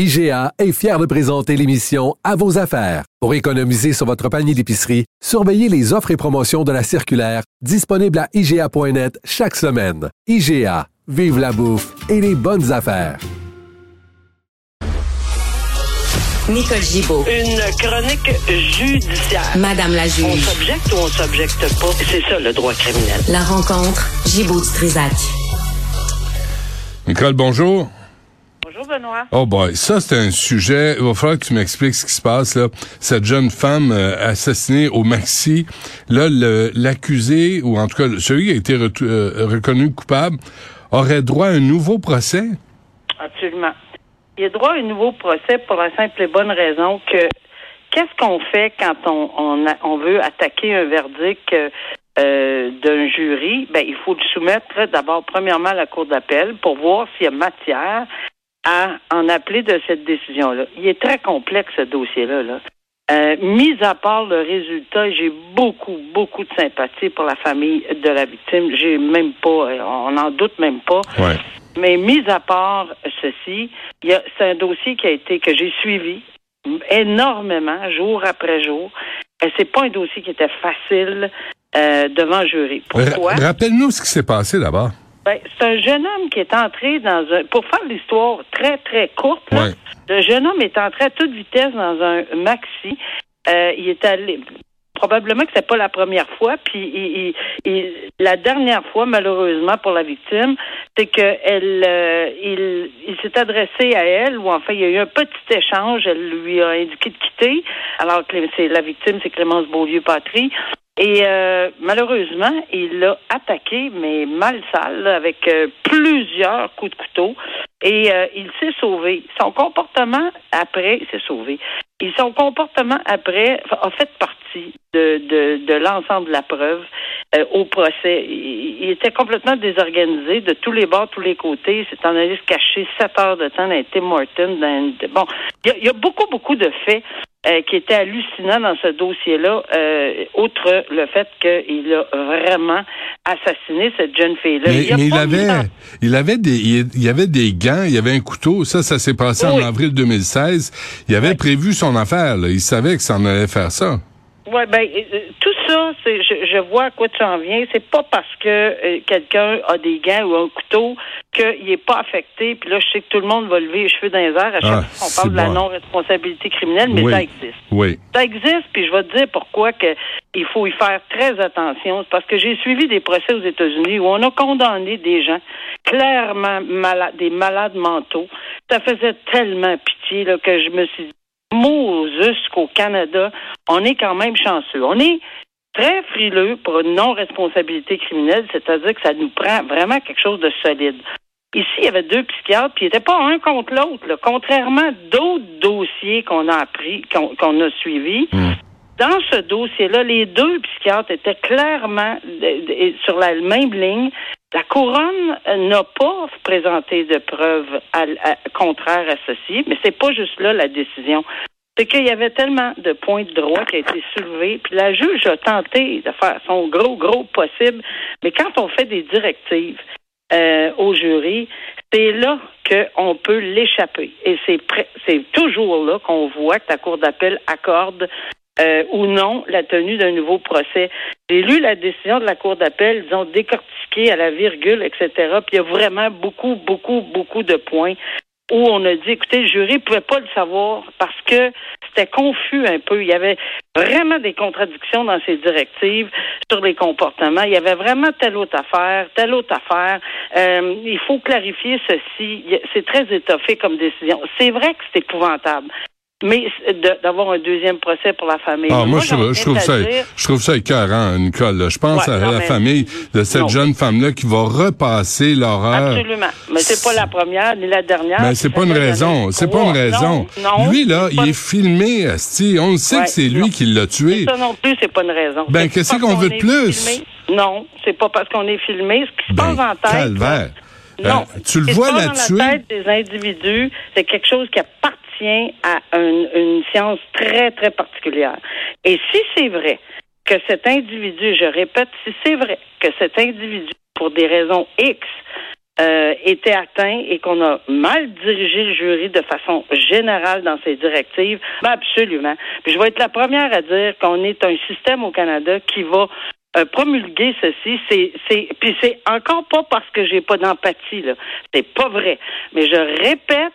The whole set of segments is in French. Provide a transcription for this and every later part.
IGA est fier de présenter l'émission À vos affaires. Pour économiser sur votre panier d'épicerie, surveillez les offres et promotions de la circulaire disponible à IGA.net chaque semaine. IGA, vive la bouffe et les bonnes affaires. Nicole Gibaud. Une chronique judiciaire. Madame la On juge. s'objecte ou on s'objecte pas. C'est ça le droit criminel. La rencontre, Gibaud du Trisac. Nicole, bonjour. Bonjour Benoît. Oh boy, ça c'est un sujet. Il va falloir que tu m'expliques ce qui se passe là. Cette jeune femme euh, assassinée au Maxi, là l'accusé ou en tout cas celui qui a été euh, reconnu coupable aurait droit à un nouveau procès? Absolument. Il a droit à un nouveau procès pour la simple et bonne raison que qu'est-ce qu'on fait quand on, on, a- on veut attaquer un verdict euh, d'un jury? Ben, il faut le soumettre d'abord, premièrement, à la Cour d'appel pour voir s'il y a matière à en appeler de cette décision-là. Il est très complexe, ce dossier-là. Là. Euh, mis à part le résultat, j'ai beaucoup, beaucoup de sympathie pour la famille de la victime. J'ai même pas, euh, on n'en doute même pas. Ouais. Mais mis à part ceci, c'est un dossier qui a été que j'ai suivi énormément, jour après jour. Et c'est pas un dossier qui était facile euh, devant le jury. Pourquoi? Ra- Rappelle-nous ce qui s'est passé d'abord. Ben, c'est un jeune homme qui est entré dans un. Pour faire l'histoire très, très courte, là, Ouais. le jeune homme est entré à toute vitesse dans un maxi. Euh, il est allé. Probablement que c'est pas la première fois, puis il, il- il- la dernière fois, malheureusement pour la victime, c'est que elle, euh, il, il s'est adressé à elle, ou enfin il y a eu un petit échange. Elle lui a indiqué de quitter, alors que c'est la victime, c'est Clémence Beaulieu-Patry. Et euh, malheureusement, il l'a attaqué, mais mal sale, avec euh, plusieurs coups de couteau. Et euh, il s'est sauvé. Son comportement après, il s'est sauvé. Et son comportement après a fait partie de, de, de l'ensemble de la preuve euh, au procès. Il, était complètement désorganisé de tous les bords, tous les côtés. Il s'est en allé se sept heures de temps dans Tim Horton. Dans, bon, il y, a, il y a beaucoup, beaucoup de faits euh, qui étaient hallucinants dans ce dossier-là, euh, outre le fait qu'il a vraiment assassiné cette jeune fille-là. Mais, il avait, il avait des, il y avait des gants, il y avait un couteau. Ça, ça s'est passé Oui. en avril 2016. Il avait prévu son affaire. Là. Il savait que ça en allait faire ça. Oui, ben euh, tout ça, c'est je, je vois à quoi tu en viens. C'est pas parce que euh, quelqu'un a des gants ou un couteau qu'il est pas affecté. Puis là, je sais que tout le monde va lever les cheveux dans les airs à chaque Ah, fois qu'on parle de la non-responsabilité criminelle, mais Oui. ça existe. Oui. Ça existe, puis je vais te dire pourquoi que il faut y faire très attention. Parce que j'ai suivi des procès aux États-Unis où on a condamné des gens clairement malades, des malades mentaux. Ça faisait tellement pitié là, que je me suis dit, Moses qu'au Canada, on est quand même chanceux. On est très frileux pour une non-responsabilité criminelle, c'est-à-dire que ça nous prend vraiment quelque chose de solide. Ici, il y avait deux psychiatres, puis ils n'étaient pas un contre l'autre. là. Contrairement à d'autres dossiers qu'on a appris, qu'on qu'on a suivis, dans ce dossier-là, les deux psychiatres étaient clairement euh, euh, sur la même ligne. La couronne n'a pas présenté de preuves à- à- contraires à ceci, mais c'est pas juste là la décision. C'est qu'il y avait tellement de points de droit qui a été soulevés, puis la juge a tenté de faire son gros, gros possible, mais quand on fait des directives euh, au jury, c'est là qu'on peut l'échapper. Et c'est c'est toujours là qu'on voit que la Cour d'appel accorde euh, ou non la tenue d'un nouveau procès. J'ai lu la décision de la Cour d'appel, ils ont décortiqué à la virgule, etc. Puis il y a vraiment beaucoup, beaucoup, beaucoup de points où on a dit, écoutez, le jury ne pouvait pas le savoir parce que c'était confus un peu. Il y avait vraiment des contradictions dans ces directives sur les comportements. Il y avait vraiment telle autre affaire, telle autre affaire. Euh, il faut clarifier ceci. C'est très étoffé comme décision. C'est vrai que c'est épouvantable. Mais d'avoir un deuxième procès pour la famille. Ah, moi, je, trouve- je ça, dire- je trouve ça écœurant, Nicole. là. Je pense Ouais, à non, la mais- famille de cette non. jeune femme-là qui va repasser l'horreur. Absolument. Mais c'est pas la première ni la dernière. Mais c'est pas une raison. C'est pas une raison. Non, lui, là, il est filmé, Asti. On le sait Ouais, que c'est lui qui l'a tué. Ça non plus, c'est pas une raison. Ben, qu'est-ce qu'on veut de plus? filmé. Non, c'est pas parce qu'on est filmé. Ce qui se Ben, passe en tête. calvaire. là, Non. Euh, tu le Ce qui vois se passe la dans la tête des individus, c'est quelque chose qui appartient à une, science très, très particulière. Et si c'est vrai que cet individu, je répète, si c'est vrai que cet individu, pour des raisons X, euh, était atteint et qu'on a mal dirigé le jury de façon générale dans ses directives, ben absolument. Puis je vais être la première à dire qu'on est un système au Canada qui va euh, promulguer ceci. C'est, c'est, puis c'est encore pas parce que j'ai pas d'empathie là. C'est pas vrai. Mais je répète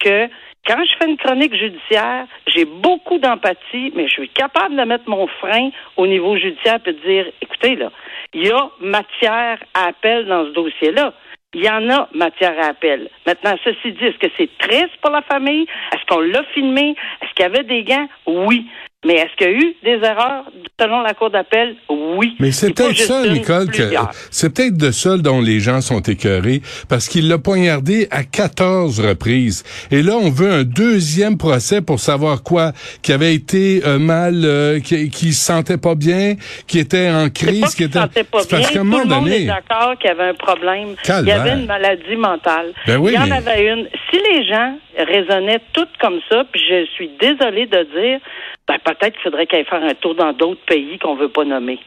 que quand je fais une chronique judiciaire, j'ai beaucoup d'empathie, mais je suis capable de mettre mon frein au niveau judiciaire et de dire, écoutez, là, il y a matière à appel dans ce dossier-là. Il y en a matière à appel. Maintenant, ceci dit, est-ce que c'est triste pour la famille? Est-ce qu'on l'a filmé? Est-ce qu'il y avait des gants? Oui. Mais est-ce qu'il y a eu des erreurs? Selon la Cour d'appel? Oui. Mais c'est peut-être ça, Nicole, que c'est peut-être de ça dont les gens sont écœurés, parce qu'il l'a poignardé à 14 reprises. Et là, on veut un deuxième procès pour savoir quoi, qui avait été euh, mal, euh, qui, qui se sentait pas bien, qui était en pas crise, qui était. se sentait pas C'est parce bien. qu'à un Tout moment le monde est d'accord qu'il y avait un problème. Il y avait une maladie mentale. Ben oui, Il y en mais- avait une. Si les gens raisonnaient toutes comme ça, puis je suis désolée de dire, ben peut-être qu'il faudrait qu'elle faire un tour dans d'autres pays qu'on veut pas nommer.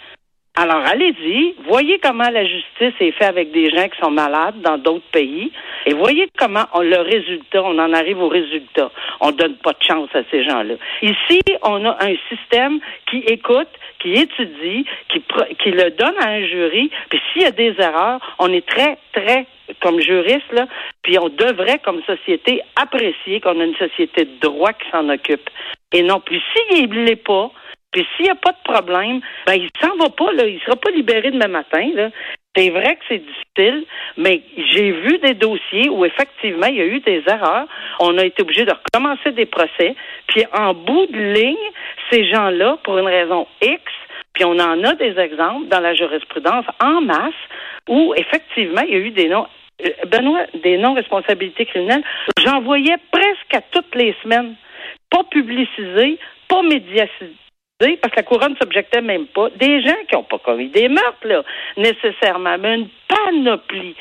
Alors, allez-y, voyez comment la justice est faite avec des gens qui sont malades dans d'autres pays, et voyez comment on, le résultat, on en arrive au résultat. On donne pas de chance à ces gens-là. Ici, on a un système qui écoute, qui étudie, qui, qui le donne à un jury, puis s'il y a des erreurs, on est très, très, comme juriste, là, puis on devrait, comme société, apprécier qu'on a une société de droit qui s'en occupe. Et non plus, s'il ne l'est pas, puis s'il n'y a pas de problème, ben il s'en va pas, là. Il sera pas libéré demain matin, là. C'est vrai que c'est difficile, mais j'ai vu des dossiers où effectivement il y a eu des erreurs. On a été obligé de recommencer des procès. Puis en bout de ligne, ces gens-là, pour une raison X, puis on en a des exemples dans la jurisprudence en masse où effectivement il y a eu des non euh, Benoît, des non-responsabilités criminelles. J'en voyais presque à toutes les semaines. Pas publicisé, pas médiatisé, parce que la couronne ne s'objectait même pas. Des gens qui n'ont pas commis des meurtres, là, nécessairement, mais une panoplie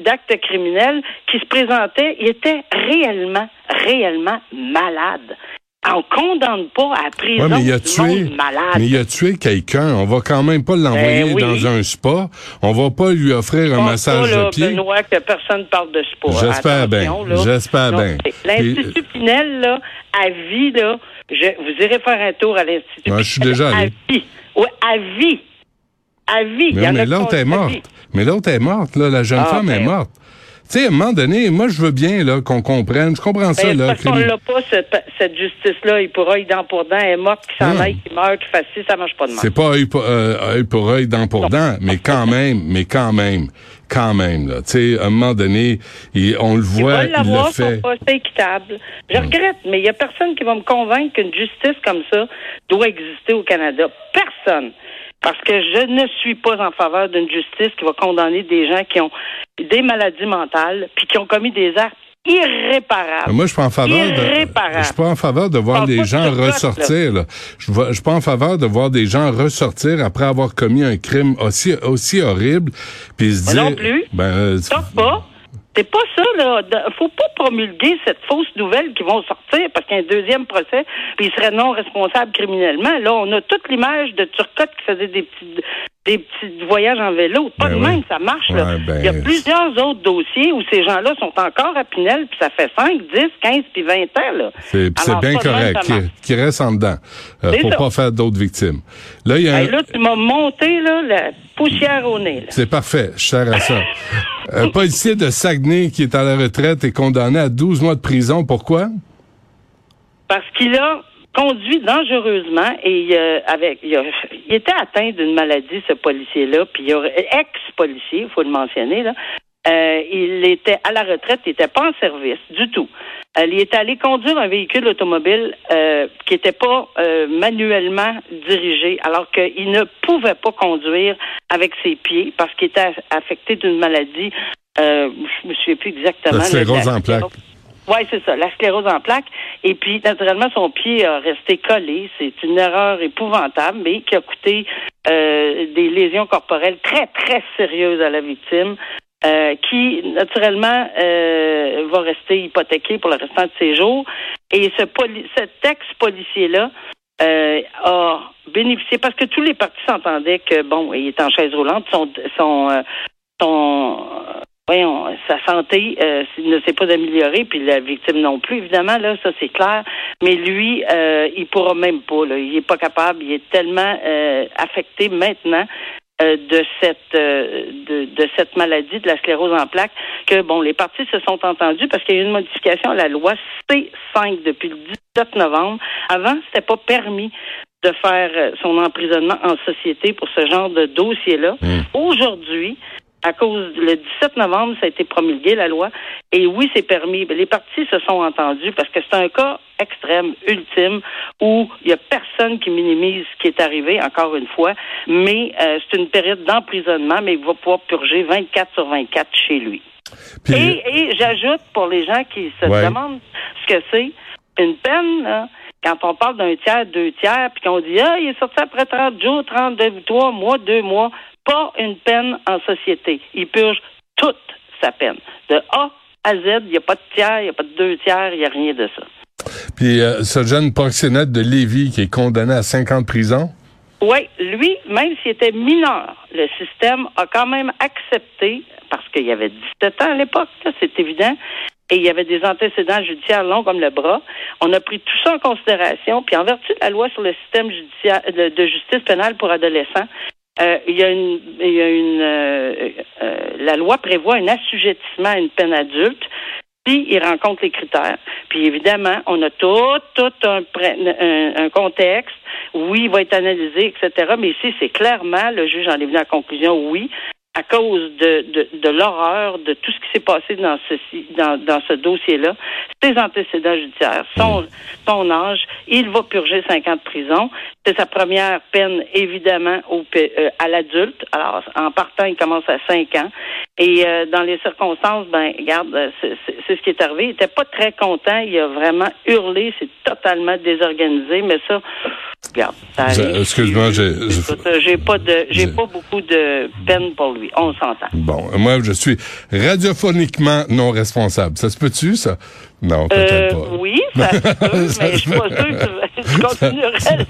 d'actes criminels qui se présentaient, ils étaient réellement, réellement malades. On condamne pas à la prison Ouais, mais il a tué, malade. mais il a tué quelqu'un. On va quand même pas l'envoyer Ben oui. dans un spa. On va pas lui offrir un massage là, de pied. Benoît, que personne parle de sport. J'espère bien. J'espère bien. L'Institut Pinel, là, à vie, là, je, vous irez faire un tour à l'Institut Ouais, je suis Pinel, déjà allé. À vie. Oui, à vie. À vie. Mais, mais l'autre est morte. Mais l'autre est morte, là. La jeune Ah, femme est ben. morte. Tu sais, à un moment donné, moi, je veux bien, là, qu'on comprenne. Je comprends ça, Ben, là. parce qu'on l'a pas, cette, cette justice-là. Il pourra y dent pour dent. Elle est morte, qui s'en Non. aille, qui meurt, qui ci, ça marche pas de mal. C'est pas œil pour, euh, œil pour œil, dent pour dent, mais quand même, mais quand même, quand même, là. Tu sais, à un moment donné, il- on le voit, il l'avoir, le fait. c'est équitable. Je regrette, mais il y a personne qui va me convaincre qu'une justice comme ça doit exister au Canada. Personne. Parce que je ne suis pas en faveur d'une justice qui va condamner des gens qui ont des maladies mentales puis qui ont commis des actes irréparables. Moi, je suis pas en faveur de, Irréparable. je suis pas en faveur de voir Parle les pas de gens là. ressortir, là. Je je suis pas en faveur de voir des gens ressortir après avoir commis un crime aussi, aussi horrible, puis se dire. non plus. Ben, euh, pas. C'est pas ça, là. Faut pas promulguer cette fausse nouvelle qui vont sortir parce qu'il deuxième procès, puis il serait non responsable criminellement. Là, on a toute l'image de Turcotte qui faisait des petits des petits voyages en vélo. Pas Ben de oui. même, ça marche, là. Ben, Il y a plusieurs autres dossiers où ces gens-là sont encore à Pinel, puis ça fait 5, 10, 15, puis 20 ans, là. c'est bien correct, ça marche. qui, qui reste en dedans, euh, pour ça. pas faire d'autres victimes. Là, il y a un- Hey, là, tu m'as monté, là, la poussière au nez. C'est parfait, je sers à ça. Un policier de Saguenay qui est à la retraite est condamné à 12 mois de prison. Pourquoi? parce qu'il a conduit dangereusement et euh, avec il, a- il était atteint d'une maladie ce policier là puis ex-policier il faut le mentionner là Euh, il était à la retraite, il n'était pas en service du tout. Euh, il est allé conduire un véhicule automobile euh, qui n'était pas euh, manuellement dirigé, alors qu'il ne pouvait pas conduire avec ses pieds parce qu'il était affecté d'une maladie. Euh, je me souviens plus exactement. La sclérose en plaques. Oui, c'est ça, la sclérose en plaques. Et puis, naturellement, son pied a resté collé. C'est une erreur épouvantable, mais qui a coûté euh, des lésions corporelles très, très sérieuses à la victime. Euh, qui naturellement euh, va rester hypothéqué pour le restant de ses jours. Et ce poli cet ex-policier-là euh, a bénéficié parce que tous les partis s'entendaient que bon, il est en chaise roulante, son son euh, son voyons, sa santé euh, ne s'est pas améliorée, puis la victime non plus, évidemment, là, ça c'est clair. Mais lui, euh, il pourra même pas, là. Il est pas capable, il est tellement euh, affecté maintenant euh, de cette de, de, cette maladie de la sclérose en plaques que bon les partis se sont entendus parce qu'il y a eu une modification à la loi C5 depuis le 17 novembre. Avant, c'était pas permis de faire son emprisonnement en société pour ce genre de dossier-là. Mmh. Aujourd'hui, à cause le 17 novembre, ça a été promulgué la loi. Et oui, c'est permis. Les partis se sont entendus parce que c'est un cas extrême, ultime, où il n'y a personne qui minimise ce qui est arrivé, encore une fois. Mais euh, c'est une période d'emprisonnement, mais il va pouvoir purger 24 sur 24 chez lui. Puis, Et, et j'ajoute pour les gens qui se Ouais. demandent ce que c'est, une peine, là, quand on parle d'un tiers, deux tiers, puis qu'on dit Ah, il est sorti après 30 jours, 32, 3 mois, 2 mois, pas une peine en société. Il purge toute sa peine. De A à Z, il n'y a pas de tiers, il n'y a pas de deux tiers, il n'y a rien de ça. puis euh, ce jeune proxénète de Lévis qui est condamné à 5 ans de prison? Oui, lui, même s'il était mineur, le système a quand même accepté, parce qu'il y avait 17 ans à l'époque, c'est évident, et il y avait des antécédents judiciaires longs comme le bras. On a pris tout ça en considération, puis en vertu de la loi sur le système judiciaire de justice pénale pour adolescents, euh, il y a une, y a une euh, euh, la loi prévoit un assujettissement à une peine adulte si il rencontre les critères. Puis évidemment, on a tout, tout un, un, un contexte. Oui, il va être analysé, etc. Mais ici, c'est clairement, le juge en est venu à la conclusion, oui, à cause de, de, de l'horreur de tout ce qui s'est passé dans ceci, dans, dans ce dossier-là, ses antécédents judiciaires, son, son âge, il va purger cinq ans de prison. C'est sa première peine, évidemment, au, euh, à l'adulte. Alors, en partant, il commence à cinq ans. Et euh, dans les circonstances, ben, regarde, euh, c'est ce qui est arrivé. Il était pas très content. Il a vraiment hurlé. C'est totalement désorganisé. Mais ça, regarde, excuse-moi, j'ai- j'ai pas de, j'ai pas beaucoup de peine pour lui. On s'entend. Bon, moi, je suis radiophoniquement non responsable. Ça se peut-tu, ça? Non, peut-être Euh, pas. oui, ça se peut, Ça mais je suis pas sûr que tu continuerais.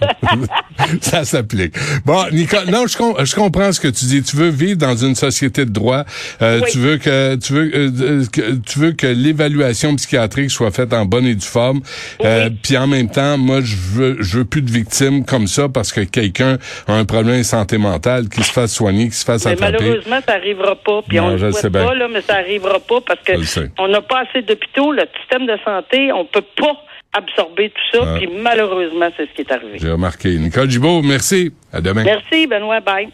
ça s'applique. Bon, Nicole, non, je, com- je comprends ce que tu dis. Tu veux vivre dans une société de droit. Euh, Oui. Tu veux que tu veux euh, euh, que tu veux que l'évaluation psychiatrique soit faite en bonne et due forme. Euh, Puis en même temps, moi, je veux je veux plus de victimes comme ça parce que quelqu'un a un problème de santé mentale, qui se fasse soigner, qui se fasse Mais attraper. malheureusement, ça arrivera pas. Puis Non, on je ne le sais souhaite pas, là, mais ça arrivera pas parce que Je le sais. on n'a pas assez d'hôpitaux. Le système de santé, on peut pas absorber tout ça. Ah. Puis malheureusement, c'est ce qui est arrivé. J'ai remarqué. Nicole Gibault, merci. À demain. Merci, Benoît. Bye.